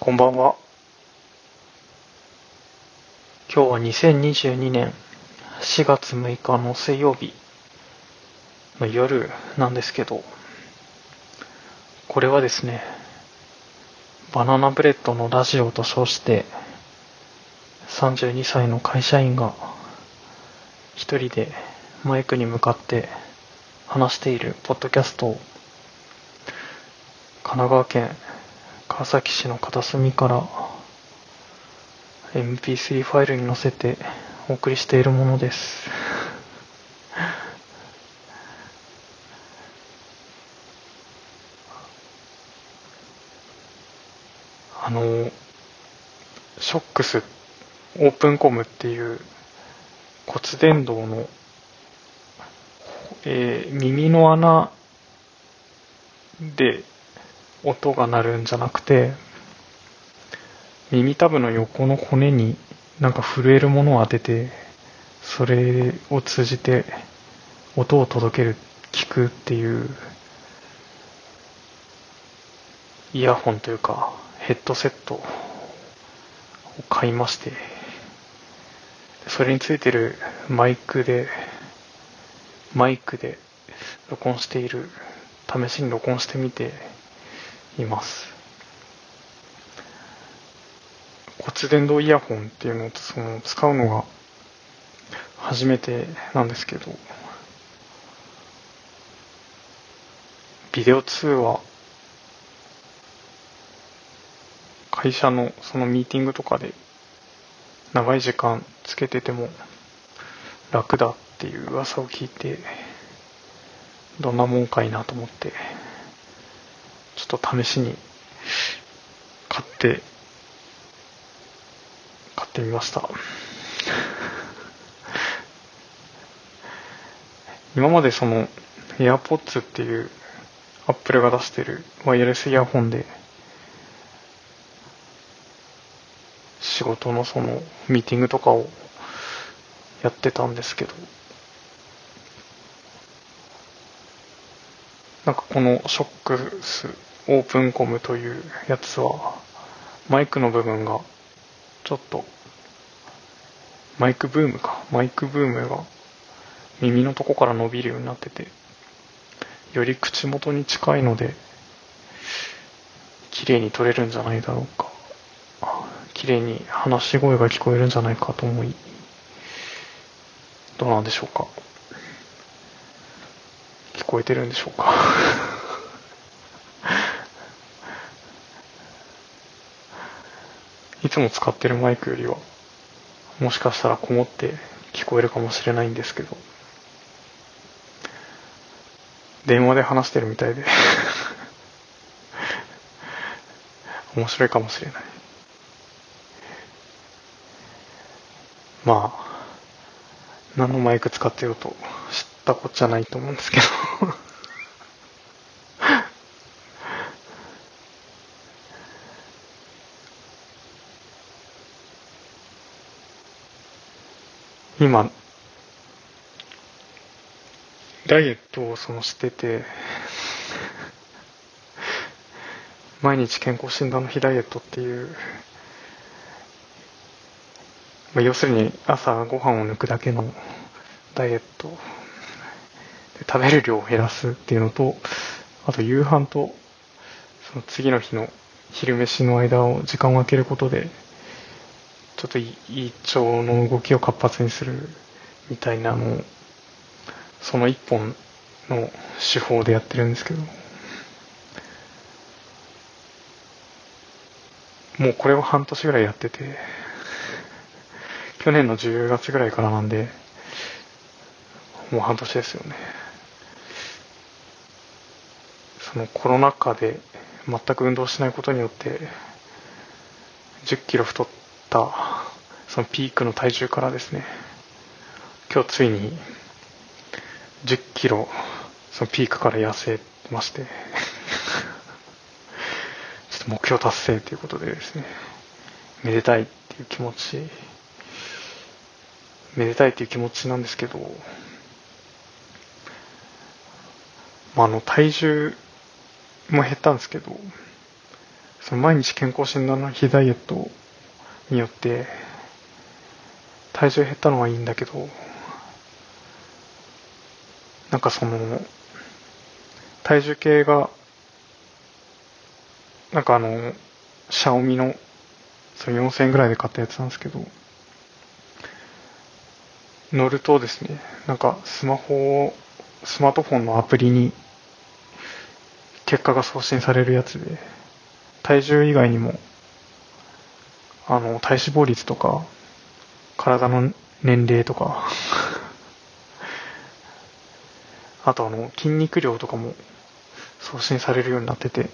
こんばんは。今日は2022年4月6日の水曜日の夜なんですけど、これはですね、バナナブレッドのラジオと称して、32歳の会社員が一人でマイクに向かって話しているポッドキャストを神奈川県川崎市の片隅から MP3 ファイルに載せてお送りしているものです。あの、ショックスオープンコムっていう骨伝導の、えー、耳の穴で音が鳴るんじゃなくて、耳たぶの横の骨になんか震えるものを当てて、それを通じて音を届ける、聞くっていうイヤホンというかヘッドセットを買いまして、それについてるマイクで、マイクで録音している、試しに録音してみています。骨伝導イヤホンっていうのをその使うのが初めてなんですけど、ビデオ通話、会社のそのミーティングとかで長い時間つけてても楽だっていう噂を聞いて、どんなもんかいなと思って、ちょっと試しに買って、買ってみました。今までその AirPods っていうアップルが出してるワイヤレスイヤホンで仕事のそのミーティングとかをやってたんですけどなんかこのショックスオープンコムというやつはマイクの部分がちょっとマイクブームか。マイクブームが耳のとこから伸びるようになっててより口元に近いので綺麗に撮れるんじゃないだろうか。綺麗に話し声が聞こえるんじゃないかと思いどうなんでしょうか。聞こえてるんでしょうか。つも使ってるマイクよりはもしかしたらこもって聞こえるかもしれないんですけど。電話で話してるみたいで。面白いかもしれない。まあ何のマイク使ってようと知ったこっちゃないと思うんですけど。今、ダイエットをそのしてて、毎日健康診断の日ダイエットっていう、まあ、要するに朝ご飯を抜くだけのダイエット。食べる量を減らすっていうのとあと夕飯とその次の日の昼飯の間を時間を空けることでちょっと胃腸の動きを活発にするみたいなのをその一本の手法でやってるんですけど。もうこれを半年ぐらいやってて去年の10月ぐらいからなんでもう半年ですよね。そのコロナ禍で全く運動しないことによって10キロ太ったそのピークの体重からですね今日ついに10キロそのピークから痩せまして ちょっと目標達成ということでですねめでたいっていう気持ちめでたいっていう気持ちなんですけど、まあ、あの体重も減ったんですけどその毎日健康診断の日ダイエットによって体重減ったのはいいんだけどなんかその体重計がなんかあのシャオミのその4000円ぐらいで買ったやつなんですけど乗るとですねなんかスマホをスマートフォンのアプリに結果が送信されるやつで体重以外にもあの体脂肪率とか体の年齢とか。あとあの筋肉量とかも送信されるようになってて。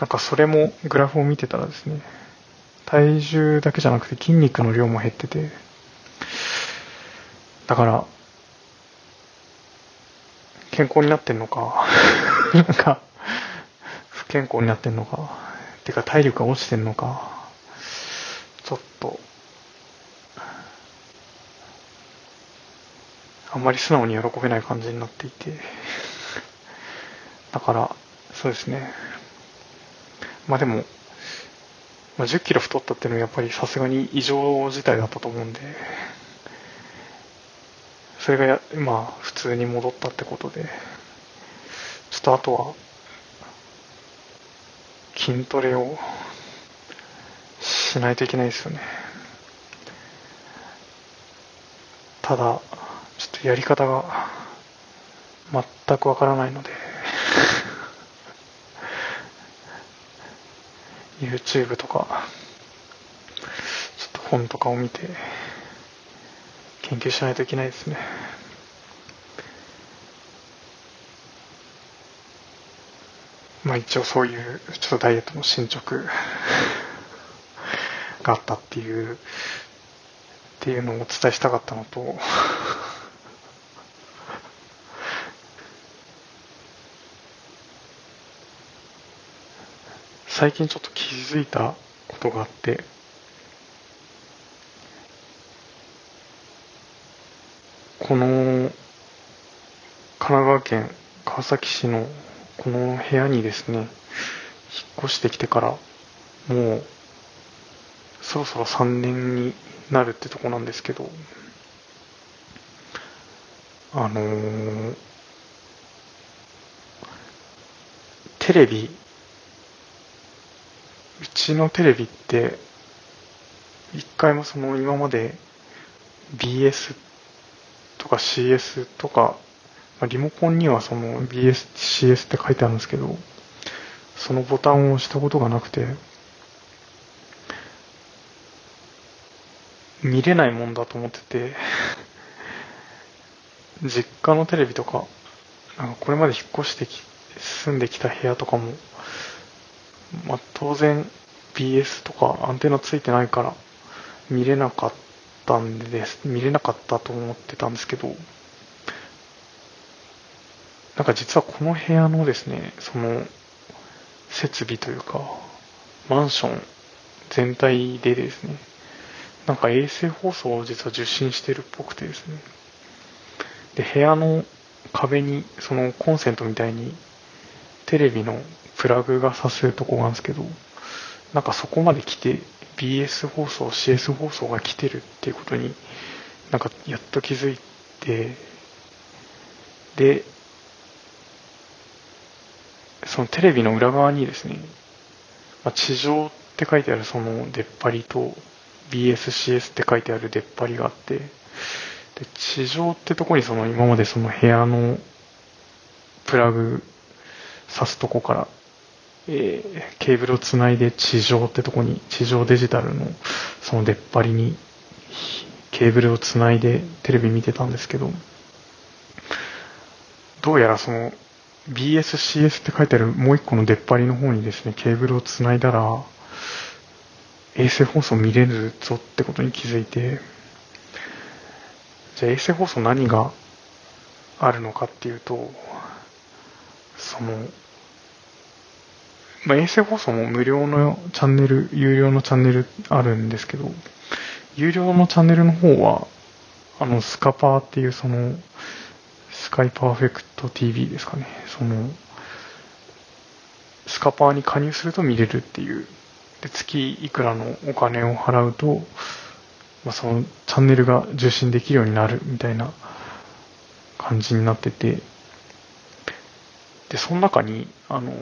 なんかそれもグラフを見てたらですね体重だけじゃなくて筋肉の量も減ってて。だから健康になってんのか。なんか不健康になってんのか。てか体力が落ちてんのか。ちょっとあんまり素直に喜べない感じになっていて。だからそうですね。まあでも、まあ、10キロ太ったっていうのはやっぱりさすがに異常事態だったと思うんでそれがやまあ普通に戻ったってことでちょっとあとは筋トレをしないといけないですよね。ただやり方が全くわからないので YouTube とかちょっと本とかを見て研究しないといけないですね。まあ一応そういうちょっとダイエットの進捗があったっていうっていうのをお伝えしたかったのと最近ちょっと気づいたことがあって。この神奈川県川崎市のこの部屋にですね引っ越してきてからもうそろそろ3年になるってとこなんですけど。あのー、テレビうちのテレビって一回もその今まで BS とか CS とか、まあ、リモコンにはその BS、CS って書いてあるんですけど、そのボタンを押したことがなくて、見れないもんだと思ってて、実家のテレビとか、なんかこれまで引っ越してき、住んできた部屋とかも、まあ、当然 BS とかアンテナついてないから見れなかったんです、見れなかったと思ってたんですけど、なんか実はこの部屋のですね、その設備というか、マンション全体でですね、なんか衛星放送を実は受信してるっぽくてですね、で、部屋の壁にそのコンセントみたいにテレビのプラグがさせるとこがあるんですけど、なんかそこまで来て BS 放送 CS 放送が来てるっていうことになんかやっと気づいてでそのテレビの裏側にですね、まあ、地上って書いてあるその出っ張りと BSCS って書いてある出っ張りがあってで地上ってとこにその今までその部屋のプラグ挿すとこからえー、ケーブルをつないで地上ってとこに、地上デジタルのその出っ張りにケーブルをつないでテレビ見てたんですけど、どうやらその BSCS って書いてあるもう一個の出っ張りの方にですね、ケーブルをつないだら、衛星放送見れるぞってことに気づいて、じゃあ衛星放送何があるのかっていうと、そのまあ、衛星放送も無料のチャンネル、有料のチャンネルあるんですけど、有料のチャンネルの方は、あの、スカパーっていうその、スカイパーフェクト TV ですかね。その、スカパーに加入すると見れるっていう。で、月いくらのお金を払うと、まあ、そのチャンネルが受信できるようになるみたいな感じになってて、で、その中に、あの、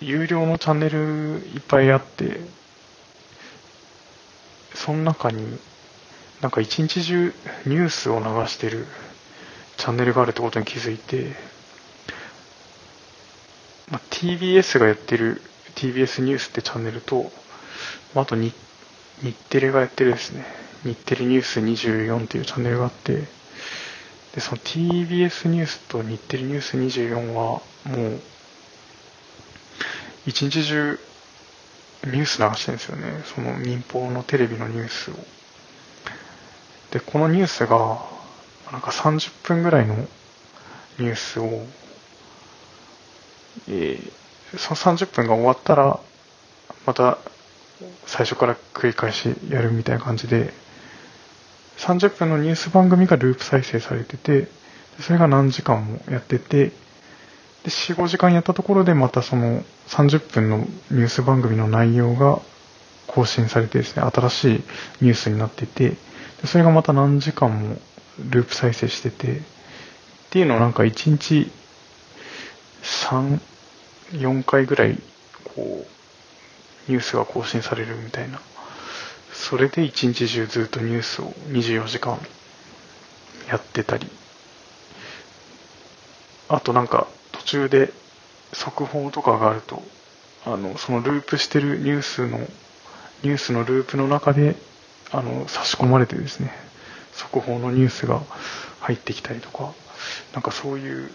有料のチャンネルいっぱいあって、その中に、なんか一日中ニュースを流してるチャンネルがあるってことに気づいて、まあ、TBS がやってる TBS ニュースってチャンネルと、まあ、あと日日テレがやってるですね、日テレニュース24っていうチャンネルがあって、で、その TBS ニュースと日テレニュース24は、もう、一日中ニュース流してるんですよね。その民放のテレビのニュースを。で、このニュースが、なんか30分ぐらいのニュースを、えー、その30分が終わったら、また最初から繰り返しやるみたいな感じで、30分のニュース番組がループ再生されてて、それが何時間もやってて、で、4、5時間やったところでまたその30分のニュース番組の内容が更新されてですね、新しいニュースになってて、でそれがまた何時間もループ再生してて、っていうのをなんか1日3、4回ぐらい、こう、ニュースが更新されるみたいな。それで一日中ずっとニュースを24時間やってたり、あとなんか途中で速報とかがあると、あの、そのループしてるニュースの、ニュースのループの中で、あの、差し込まれてですね、速報のニュースが入ってきたりとか、なんかそういう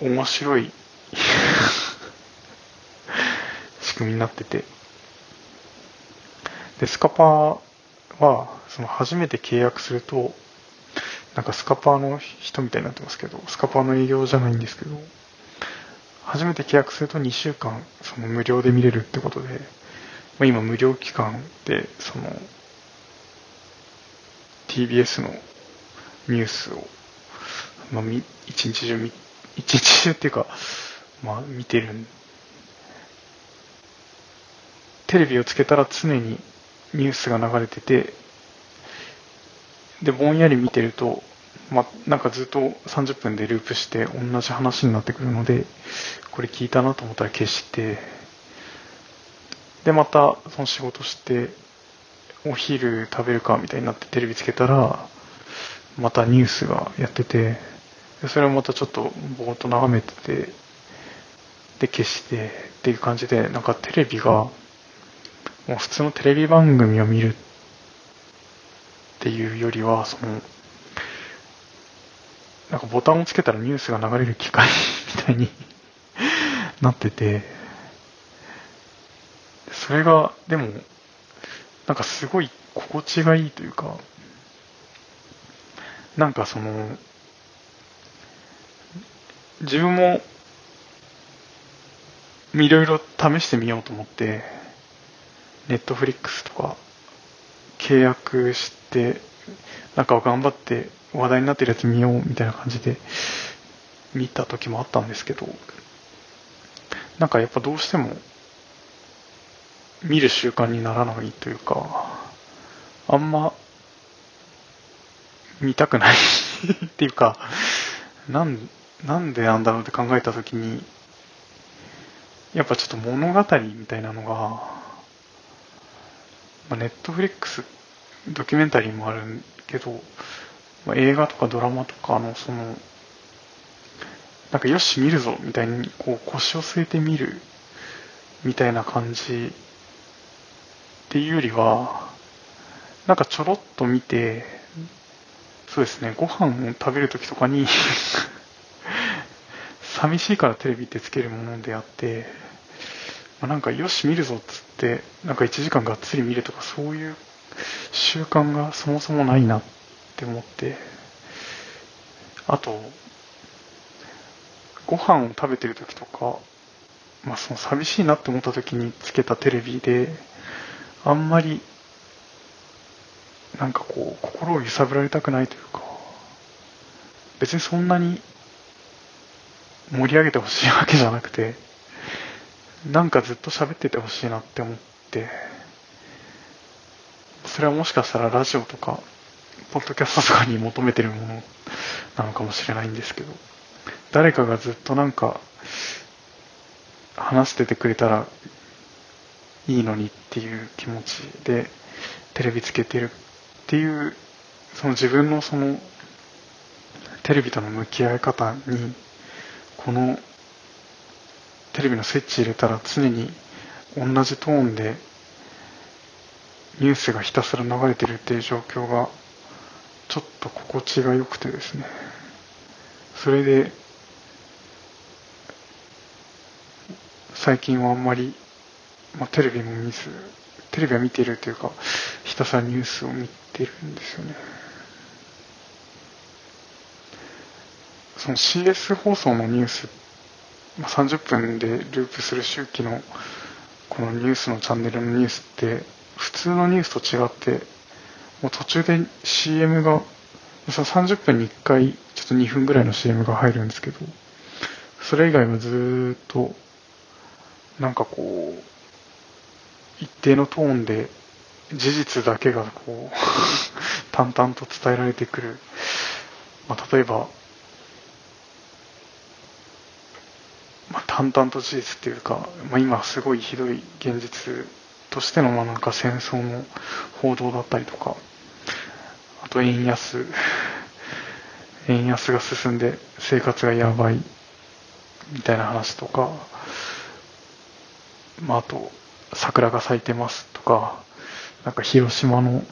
面白い 仕組みになってて、で、スカパーは、その初めて契約すると、なんかスカパーの人みたいになってますけど、スカパーの営業じゃないんですけど、初めて契約すると2週間、その無料で見れるってことで、まあ、今無料期間で、その、TBS のニュースを、まあ、一日中見、一日中っていうか、まあ、見てるテレビをつけたら常にニュースが流れてて、で、ぼんやり見てると、ま、なんかずっと30分でループして同じ話になってくるので、これ聞いたなと思ったら消して、で、またその仕事して、お昼食べるかみたいになってテレビつけたら、またニュースがやってて、それをまたちょっとぼーっと眺めてて、で、消してっていう感じで、なんかテレビがもう普通のテレビ番組を見るっていうよりは、その、なんかボタンをつけたらニュースが流れる機械みたいに なってて、それが、でも、なんかすごい心地がいいというか、なんかその、自分もいろいろ試してみようと思って、ネットフリックスとか契約して、なんか頑張って話題になってるやつ見ようみたいな感じで見た時もあったんですけど、なんかやっぱどうしても見る習慣にならないというか、あんま見たくない っていうか、なん、なんでなんだろうって考えた時に、やっぱちょっと物語みたいなのが、まあ、ネットフリックスドキュメンタリーもあるけど、まあ、映画とかドラマとかのその、なんかよし見るぞみたいにこう腰を据えて見るみたいな感じっていうよりは、なんかちょろっと見て、そうですね、ご飯を食べるときとかに 寂しいからテレビってつけるものであって、まあ、なんかよし見るぞっつって、なんか1時間がっつり見るとかそういう習慣がそもそもないなって思って、あと、ご飯を食べてる時とか、まあその寂しいなって思った時につけたテレビで、あんまり、なんかこう、心を揺さぶられたくないというか、別にそんなに盛り上げてほしいわけじゃなくて、なんかずっと喋っててほしいなって思って、それはもしかしたらラジオとか、ポッドキャストとかに求めてるものなのかもしれないんですけど、誰かがずっとなんか、話しててくれたらいいのにっていう気持ちでテレビつけてるっていう、その自分のそのテレビとの向き合い方に、このテレビのスイッチ入れたら常に同じトーンでニュースがひたすら流れてるっていう状況がちょっと心地が良くてですね。それで最近はあんまり、まあ、テレビも見ずテレビは見ているというかひたすらニュースを見てるんですよね。その CS 放送のニュースまあ、30分でループする周期のこのニュースのチャンネルのニュースって普通のニュースと違ってもう途中で CM がその30分に1回ちょっと2分ぐらいの CM が入るんですけどそれ以外はずっとなんかこう一定のトーンで事実だけがこう 淡々と伝えられてくる、まあ、例えば淡々と事実っていうか、まあ、今すごいひどい現実としてのまあなんか戦争の報道だったりとかあと円安 円安が進んで生活がやばいみたいな話とか、まあ、あと桜が咲いてますとかなんか広島の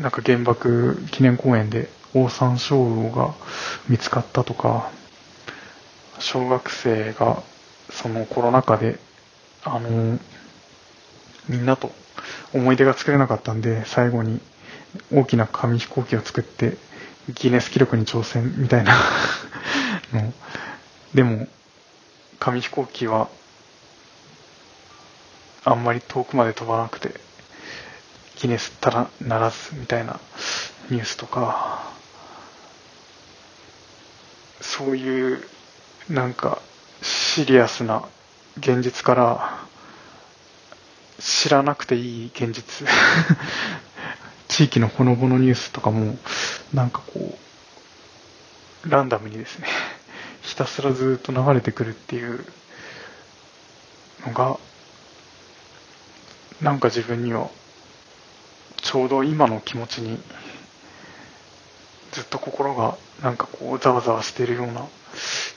なんか原爆記念公園でオオサンショウウオが見つかったとか小学生がそのコロナ禍で、あの、みんなと思い出が作れなかったんで、最後に大きな紙飛行機を作って、ギネス記録に挑戦みたいな の。でも、紙飛行機は、あんまり遠くまで飛ばなくて、ギネスたらならずみたいなニュースとか、そういうなんかシリアスな現実から知らなくていい現実。地域のほのぼのニュースとかもなんかこうランダムにですねひたすらずっと流れてくるっていうのがなんか自分にはちょうど今の気持ちにずっと心がなんかこうざわざわしてるような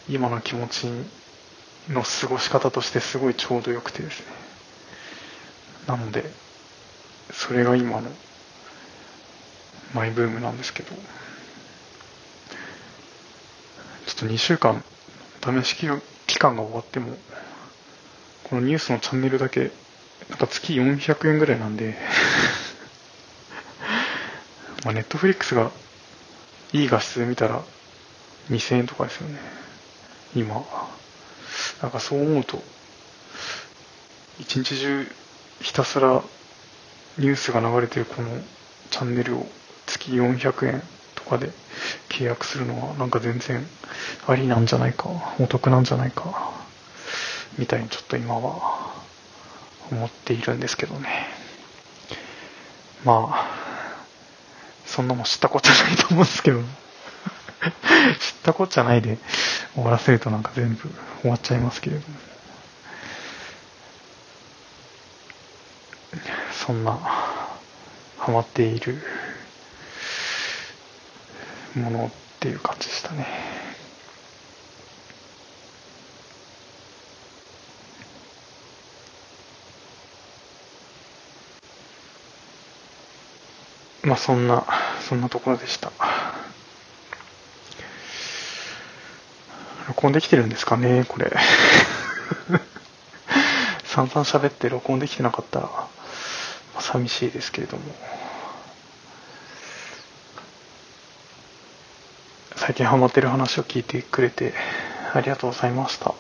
今の気持ちの過ごし方としてすごいちょうどよくてですね。なのでそれが今のマイブームなんですけど。ちょっと2週間試し期間が終わってもこのニュースのチャンネルだけなんか月400円ぐらいなんで まあネットフリックスがいい画質で見たら2000円とかですよね。今。なんかそう思うと一日中ひたすらニュースが流れてるこのチャンネルを月400円とかで契約するのはなんか全然ありなんじゃないかお得なんじゃないかみたいにちょっと今は思っているんですけどね。まあそんなもん知ったことないと思うんですけど。知ったこっちゃないで終わらせるとなんか全部終わっちゃいますけれどもそんなハマっているものっていう感じでしたねまあそんなそんなところでした。録音できてるんですかね、これ。散々喋って録音できてなかったら、まあ、寂しいですけれども。最近ハマってる話を聞いてくれてありがとうございました。